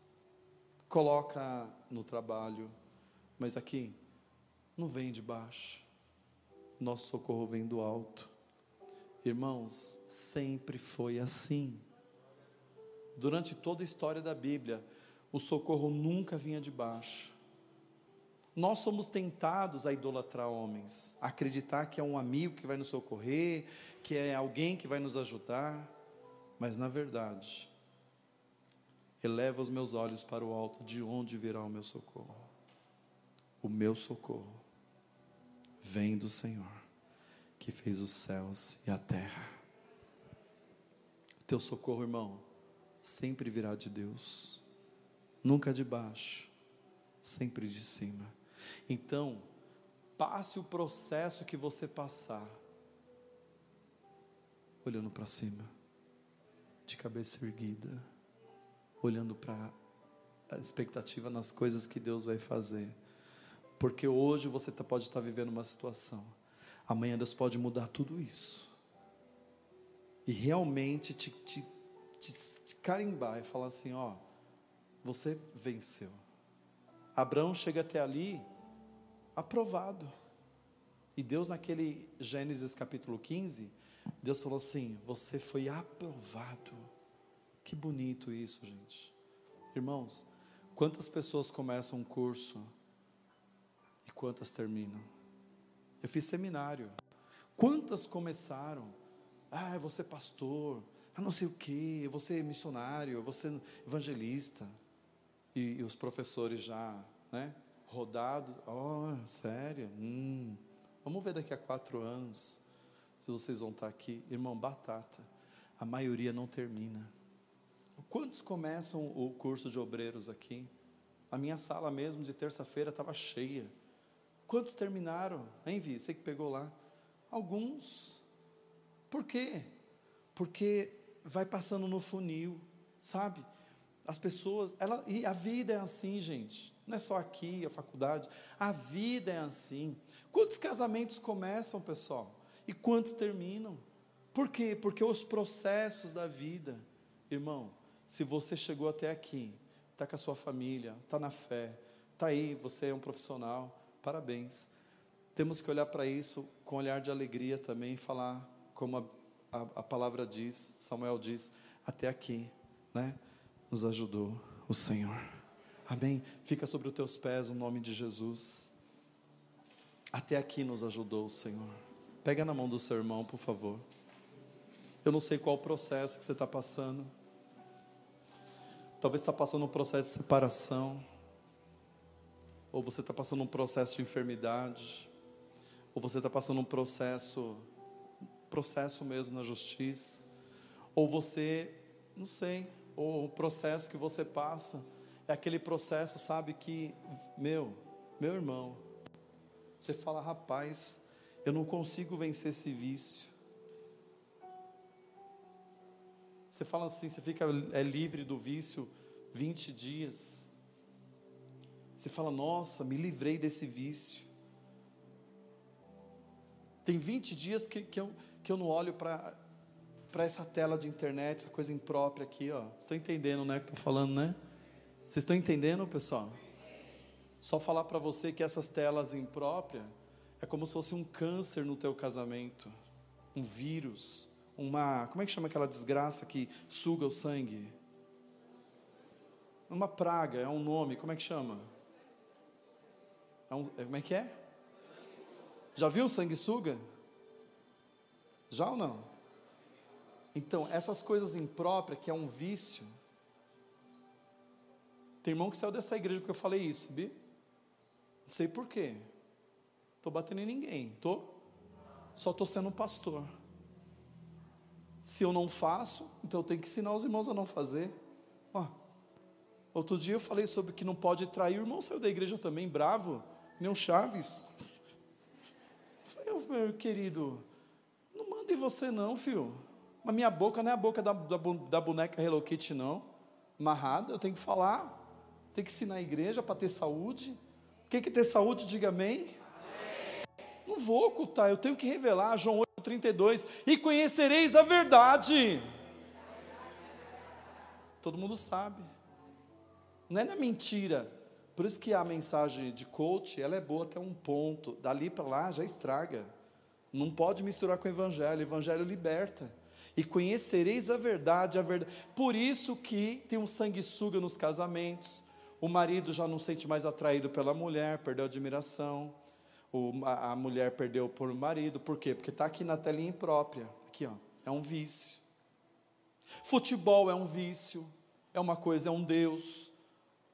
coloca no trabalho, mas aqui não vem de baixo, nosso socorro vem do alto. Irmãos, sempre foi assim. Durante toda a história da Bíblia, o socorro nunca vinha de baixo. Nós somos tentados a idolatrar homens, a acreditar que é um amigo que vai nos socorrer, que é alguém que vai nos ajudar, mas na verdade, eleva os meus olhos para o alto, de onde virá o meu socorro? O meu socorro vem do Senhor, que fez os céus e a terra. Teu socorro, irmão, sempre virá de Deus, nunca de baixo, sempre de cima. Então, passe o processo que você passar, olhando para cima, de cabeça erguida, olhando para a expectativa nas coisas que Deus vai fazer. Porque hoje você tá, pode estar vivendo uma situação, amanhã Deus pode mudar tudo isso. E realmente te, te, te, te carimbar e falar assim: ó, você venceu. Abraão chega até ali aprovado. E Deus, naquele Gênesis capítulo 15, Deus falou assim: Você foi aprovado. Que bonito isso, gente. Irmãos, quantas pessoas começam um curso quantas terminam? Eu fiz seminário. Quantas começaram? Ah, eu vou ser pastor. Ah, não sei o quê. Eu vou ser missionário. Eu vou ser evangelista. E, e os professores já, né? Rodado. Oh, sério? Hum. Vamos ver daqui a quatro anos se vocês vão estar aqui. Irmão, batata. A maioria não termina. Quantos começam o curso de obreiros aqui? A minha sala mesmo de terça-feira estava cheia. Quantos terminaram? Hein, Vi? Você que pegou lá? Alguns. Por quê? Porque vai passando no funil, sabe? As pessoas, ela, e a vida é assim, gente. Não é só aqui, a faculdade. A vida é assim. Quantos casamentos começam, pessoal? E quantos terminam? Por quê? Porque os processos da vida, irmão, se você chegou até aqui, está com a sua família, está na fé, está aí, você é um profissional, Parabéns. Temos que olhar para isso com um olhar de alegria também, falar como a, a, a palavra diz, Samuel diz, até aqui, né? Nos ajudou o Senhor. Amém? Fica sobre os teus pés o nome de Jesus. Até aqui nos ajudou o Senhor. Pega na mão do seu irmão, por favor. Eu não sei qual o processo que você está passando. Talvez está passando um processo de separação ou você está passando um processo de enfermidade, ou você está passando um processo, processo mesmo na justiça, ou você, não sei, ou o processo que você passa é aquele processo, sabe, que, meu, meu irmão, você fala, rapaz, eu não consigo vencer esse vício. Você fala assim, você fica é livre do vício 20 dias. Você fala, nossa, me livrei desse vício. Tem 20 dias que, que, eu, que eu não olho para essa tela de internet, essa coisa imprópria aqui, ó. Estão entendendo, né, que estou falando, né? Vocês estão entendendo, pessoal? Só falar para você que essas telas impróprias é como se fosse um câncer no teu casamento, um vírus, uma, como é que chama aquela desgraça que suga o sangue? Uma praga, é um nome, como é que chama? É um, é, como é que é? Já viu sanguessuga? Já ou não? Então, essas coisas impróprias, que é um vício. Tem irmão que saiu dessa igreja porque eu falei isso, sabia? Não sei por quê. Estou batendo em ninguém, tô? Só estou sendo um pastor. Se eu não faço, então eu tenho que ensinar os irmãos a não fazer. Ó, outro dia eu falei sobre que não pode trair. O irmão saiu da igreja também, bravo nem o Chaves. Eu falei, meu querido, não mande você não, filho. Mas minha boca não é a boca da, da, da boneca Hello Kitty, não. Amarrada, eu tenho que falar. Tem que ensinar a igreja para ter saúde. Quem quer ter saúde, diga amém. amém. Não vou ocultar, eu tenho que revelar. João 8,32. E conhecereis a verdade. Todo mundo sabe. Não é na mentira. Por isso que a mensagem de coach, ela é boa até um ponto. Dali para lá já estraga. Não pode misturar com o evangelho. O evangelho liberta. E conhecereis a verdade, a verdade. Por isso que tem um sanguessuga nos casamentos. O marido já não sente mais atraído pela mulher, perdeu a admiração. O, a, a mulher perdeu por marido. Por quê? Porque está aqui na telinha imprópria. Aqui, ó. É um vício. Futebol é um vício. É uma coisa, é um Deus.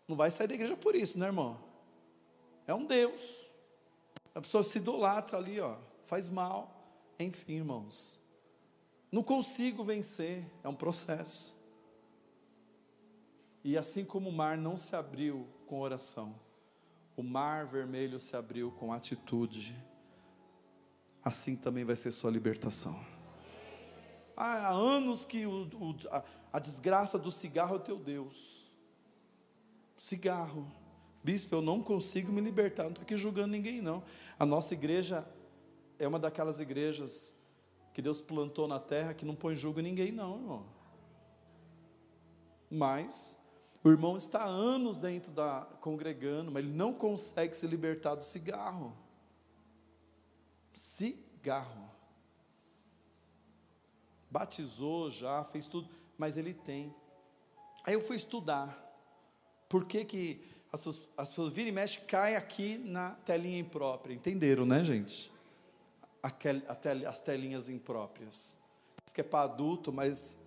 Não vai sair da igreja por isso, né, irmão? É um Deus. A pessoa se idolatra ali, ó. Faz mal. Enfim, irmãos. Não consigo vencer. É um processo. E assim como o mar não se abriu com oração, o mar vermelho se abriu com atitude, assim também vai ser sua libertação. há anos que o, o, a, a desgraça do cigarro é teu Deus. Cigarro. Bispo, eu não consigo me libertar, não estou aqui julgando ninguém, não. A nossa igreja é uma daquelas igrejas que Deus plantou na terra que não põe julgo em ninguém, não, irmão. Mas o irmão está há anos dentro da congregando, mas ele não consegue se libertar do cigarro. Cigarro. Batizou já, fez tudo, mas ele tem. Aí eu fui estudar. Por que, que as pessoas, as pessoas viram e mexem, cai aqui na telinha imprópria. Entenderam, né, gente? As telinhas impróprias. Diz que é para adulto, mas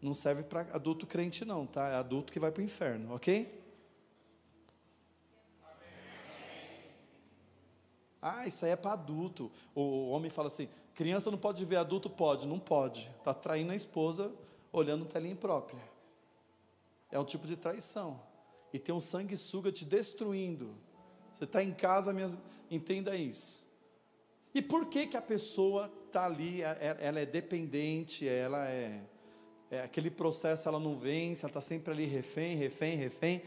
não serve para adulto crente, não, tá? É adulto que vai para o inferno, ok? Ah, isso aí é para adulto. O homem fala assim: criança não pode ver adulto? Pode, não pode. Está traindo a esposa olhando telinha própria. É um tipo de traição. E tem um sanguessuga te destruindo. Você está em casa, minha... entenda isso. E por que, que a pessoa está ali, é, é, ela é dependente, ela é é, aquele processo ela não vence, ela está sempre ali refém, refém, refém.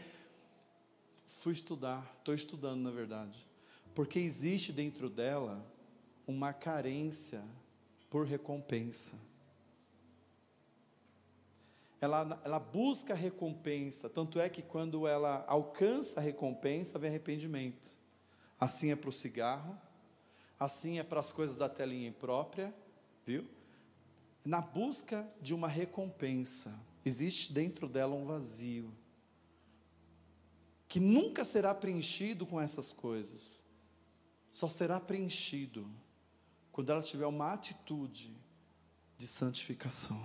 Fui estudar, estou estudando na verdade, porque existe dentro dela uma carência por recompensa. Ela, ela busca recompensa, tanto é que quando ela alcança a recompensa, vem arrependimento. Assim é para o cigarro, assim é para as coisas da telinha imprópria, viu? na busca de uma recompensa, existe dentro dela um vazio, que nunca será preenchido com essas coisas, só será preenchido quando ela tiver uma atitude de santificação.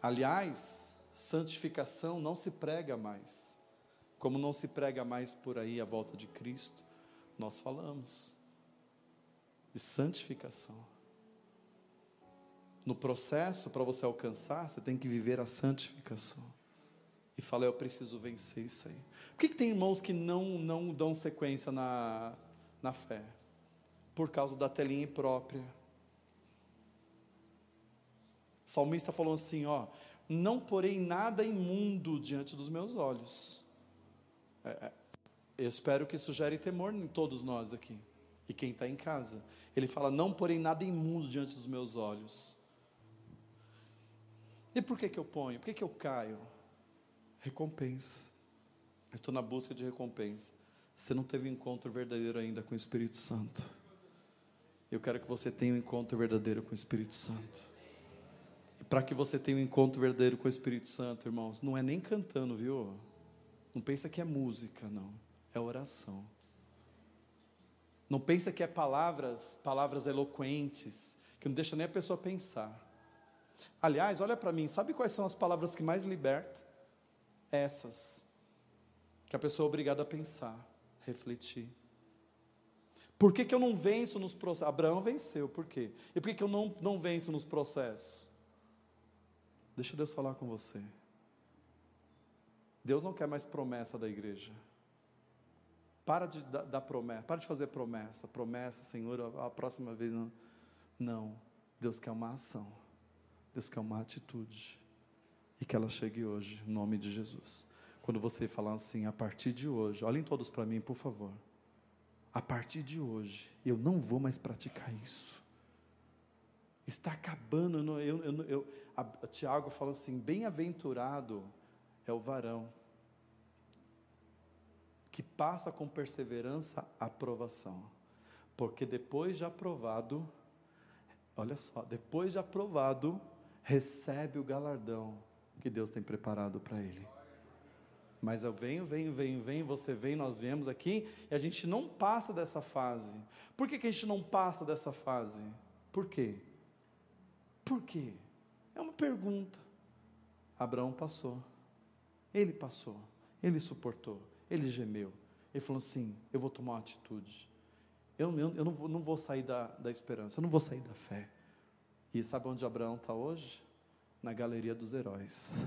Aliás, santificação não se prega mais, como não se prega mais por aí a volta de Cristo, nós falamos de santificação. No processo, para você alcançar, você tem que viver a santificação. E fala, eu preciso vencer isso aí. Por que, que tem irmãos que não, não dão sequência na, na fé? Por causa da telinha imprópria. O salmista falou assim: ó, não porei nada imundo diante dos meus olhos. É, é, eu espero que isso gere temor em todos nós aqui. E quem está em casa. Ele fala: não porei nada imundo diante dos meus olhos. E por que, que eu ponho? Por que, que eu caio? Recompensa. Eu estou na busca de recompensa. Você não teve um encontro verdadeiro ainda com o Espírito Santo. Eu quero que você tenha um encontro verdadeiro com o Espírito Santo. E para que você tenha um encontro verdadeiro com o Espírito Santo, irmãos, não é nem cantando, viu? Não pensa que é música, não. É oração. Não pensa que é palavras, palavras eloquentes, que não deixa nem a pessoa pensar. Aliás, olha para mim, sabe quais são as palavras que mais libertam? Essas. Que a pessoa é obrigada a pensar, refletir. Por que, que eu não venço nos processos? Abraão venceu, por quê? E por que, que eu não, não venço nos processos? Deixa Deus falar com você. Deus não quer mais promessa da igreja. Para de dar promessa, para de fazer promessa, promessa, Senhor, a, a próxima vez não. Não, Deus quer uma ação. Deus quer uma atitude. E que ela chegue hoje, em nome de Jesus. Quando você falar assim, a partir de hoje, olhem todos para mim, por favor. A partir de hoje, eu não vou mais praticar isso. Está acabando. Eu, eu, eu, a, a Tiago fala assim: bem-aventurado é o varão que passa com perseverança a aprovação. Porque depois de aprovado, olha só, depois de aprovado, recebe o galardão que Deus tem preparado para ele. Mas eu venho, venho, venho, venho, você vem, nós viemos aqui e a gente não passa dessa fase. Por que, que a gente não passa dessa fase? Por quê? Por quê? É uma pergunta. Abraão passou. Ele passou. Ele suportou. Ele gemeu. Ele falou assim: Eu vou tomar uma atitude. Eu, eu, eu não, vou, não vou sair da, da esperança. Eu não vou sair da fé. E sabe onde Abraão está hoje? Na galeria dos heróis.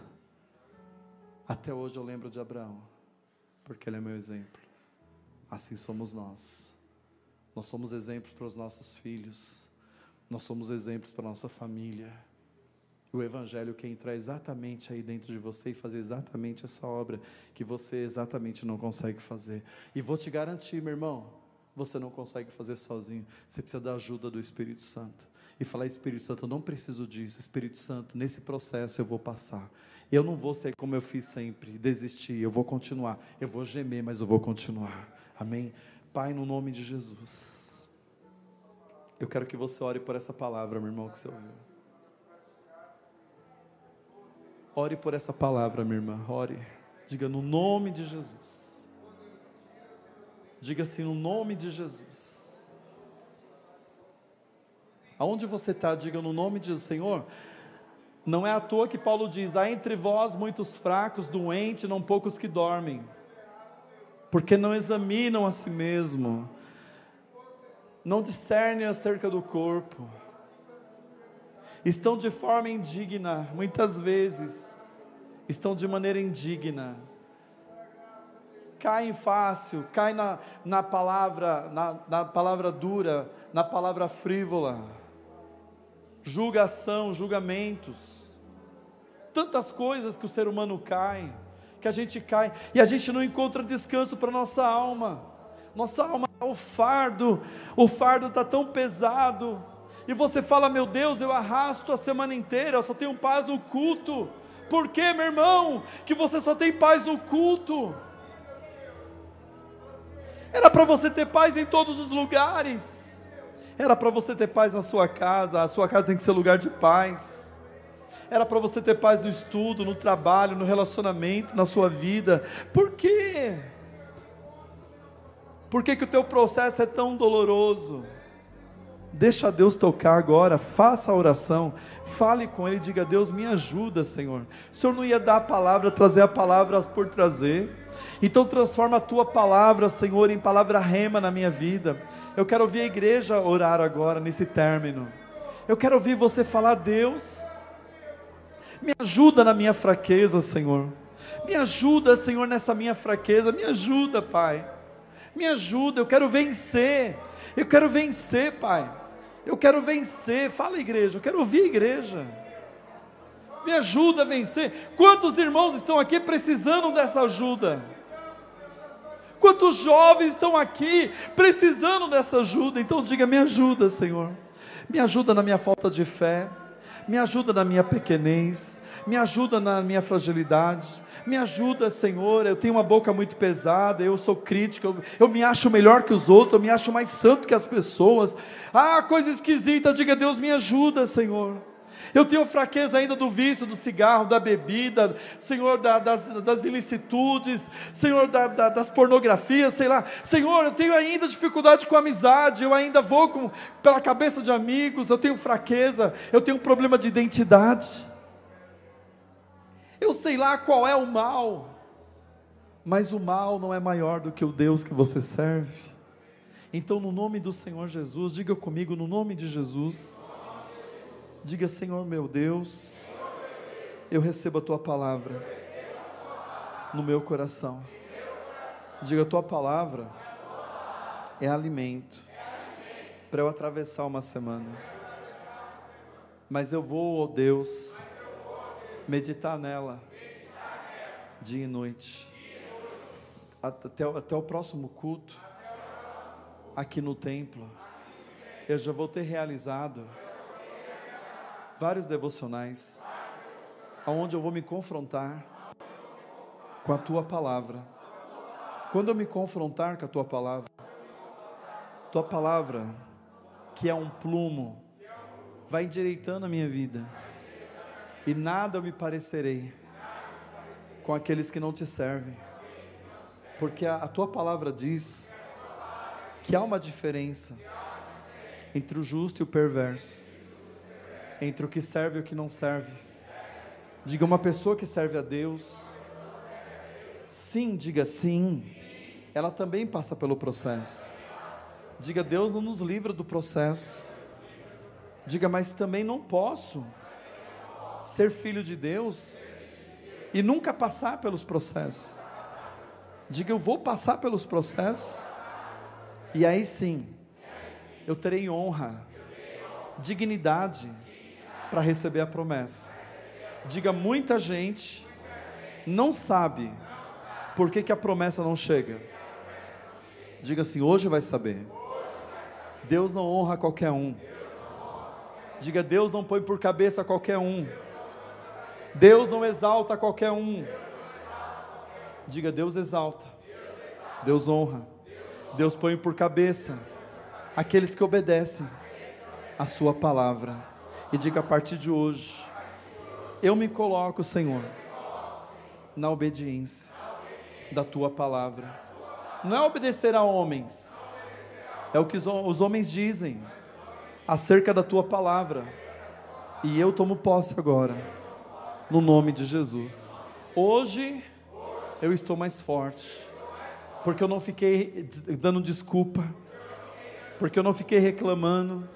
Até hoje eu lembro de Abraão, porque ele é meu exemplo. Assim somos nós. Nós somos exemplos para os nossos filhos. Nós somos exemplos para a nossa família. O Evangelho quer entrar exatamente aí dentro de você e fazer exatamente essa obra que você exatamente não consegue fazer. E vou te garantir, meu irmão, você não consegue fazer sozinho. Você precisa da ajuda do Espírito Santo. E falar, Espírito Santo, eu não preciso disso. Espírito Santo, nesse processo eu vou passar. Eu não vou ser como eu fiz sempre, desistir. Eu vou continuar. Eu vou gemer, mas eu vou continuar. Amém? Pai, no nome de Jesus. Eu quero que você ore por essa palavra, meu irmão, que você ouviu. Ore por essa palavra, minha irmã. Ore. Diga no nome de Jesus. Diga assim, no nome de Jesus. Aonde você está, diga no nome de Jesus, Senhor. Não é à toa que Paulo diz: há entre vós muitos fracos, doentes, não poucos que dormem, porque não examinam a si mesmo, não discernem acerca do corpo estão de forma indigna, muitas vezes, estão de maneira indigna, caem fácil, caem na, na palavra, na, na palavra dura, na palavra frívola, julgação, julgamentos, tantas coisas que o ser humano cai, que a gente cai, e a gente não encontra descanso para nossa alma, nossa alma, o fardo, o fardo está tão pesado, e você fala, meu Deus, eu arrasto a semana inteira, eu só tenho paz no culto. Por que, meu irmão, que você só tem paz no culto? Era para você ter paz em todos os lugares. Era para você ter paz na sua casa, a sua casa tem que ser lugar de paz. Era para você ter paz no estudo, no trabalho, no relacionamento, na sua vida. Por quê? Por que, que o teu processo é tão doloroso? Deixa Deus tocar agora, faça a oração, fale com Ele, diga: Deus, me ajuda, Senhor. O Senhor não ia dar a palavra, trazer a palavra por trazer. Então transforma a tua palavra, Senhor, em palavra rema na minha vida. Eu quero ouvir a igreja orar agora nesse término. Eu quero ouvir você falar, Deus, me ajuda na minha fraqueza, Senhor. Me ajuda, Senhor, nessa minha fraqueza. Me ajuda, Pai. Me ajuda, eu quero vencer. Eu quero vencer, Pai. Eu quero vencer. Fala, igreja. Eu quero ouvir a igreja. Me ajuda a vencer. Quantos irmãos estão aqui precisando dessa ajuda? Quantos jovens estão aqui precisando dessa ajuda? Então diga: me ajuda, Senhor. Me ajuda na minha falta de fé. Me ajuda na minha pequenez. Me ajuda na minha fragilidade me ajuda, Senhor. Eu tenho uma boca muito pesada, eu sou crítico, eu, eu, me acho melhor que os outros, eu me acho mais santo que as pessoas. Ah, coisa esquisita, diga Deus, me ajuda, Senhor. Eu tenho fraqueza ainda do vício, do cigarro, da bebida, Senhor, da, das, das, ilicitudes, Senhor, da, da, das pornografias, sei lá. Senhor, eu tenho ainda dificuldade com amizade, eu ainda vou com, pela cabeça de amigos, eu tenho fraqueza, eu tenho um problema de identidade. Eu sei lá qual é o mal, mas o mal não é maior do que o Deus que você serve. Então, no nome do Senhor Jesus, diga comigo, no nome de Jesus, diga: Senhor meu Deus, eu recebo a tua palavra no meu coração. Diga: a tua palavra é alimento para eu atravessar uma semana. Mas eu vou, ó Deus, meditar nela, dia e noite, até, até o próximo culto, aqui no templo, eu já vou ter realizado vários devocionais, aonde eu vou me confrontar com a tua palavra. Quando eu me confrontar com a tua palavra, tua palavra, que é um plumo, vai endireitando a minha vida, e nada me parecerei com aqueles que não te servem, porque a, a tua palavra diz que há uma diferença entre o justo e o perverso, entre o que serve e o que não serve. Diga uma pessoa que serve a Deus, sim, diga sim, ela também passa pelo processo. Diga, Deus não nos livra do processo. Diga, mas também não posso ser filho de Deus e nunca passar pelos processos. Diga, eu vou passar pelos processos e aí sim, eu terei honra, dignidade para receber a promessa. Diga, muita gente não sabe por que, que a promessa não chega. Diga assim: hoje vai saber. Deus não honra qualquer um. Diga: Deus não põe por cabeça qualquer um. Deus não exalta qualquer um. Diga: Deus exalta. Deus honra. Deus põe por cabeça aqueles que obedecem a Sua palavra. E diga a partir de hoje: Eu me coloco, Senhor, na obediência da Tua palavra. Não é obedecer a homens, é o que os homens dizem acerca da Tua palavra. E eu tomo posse agora, no nome de Jesus. Hoje eu estou mais forte porque eu não fiquei dando desculpa, porque eu não fiquei reclamando,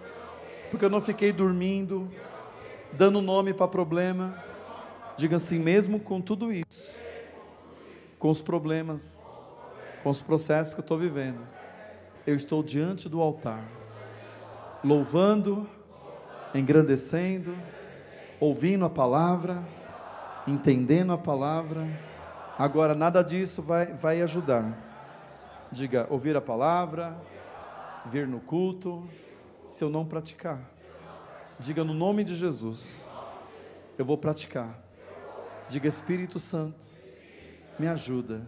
porque eu não fiquei dormindo, dando nome para problema. Diga assim, mesmo com tudo isso, com os problemas, com os processos que eu estou vivendo, eu estou diante do altar, louvando, engrandecendo, ouvindo a palavra, entendendo a palavra. Agora, nada disso vai, vai ajudar Diga, ouvir a palavra, vir no culto, se eu não praticar. Diga no nome de Jesus, eu vou praticar. Diga, Espírito Santo, me ajuda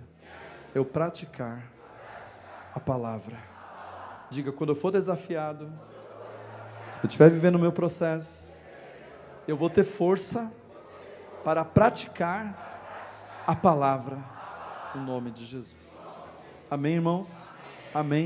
eu praticar a palavra. Diga, quando eu for desafiado, eu estiver vivendo o meu processo, eu vou ter força para praticar a palavra, no nome de Jesus. Amém, irmãos? Amém.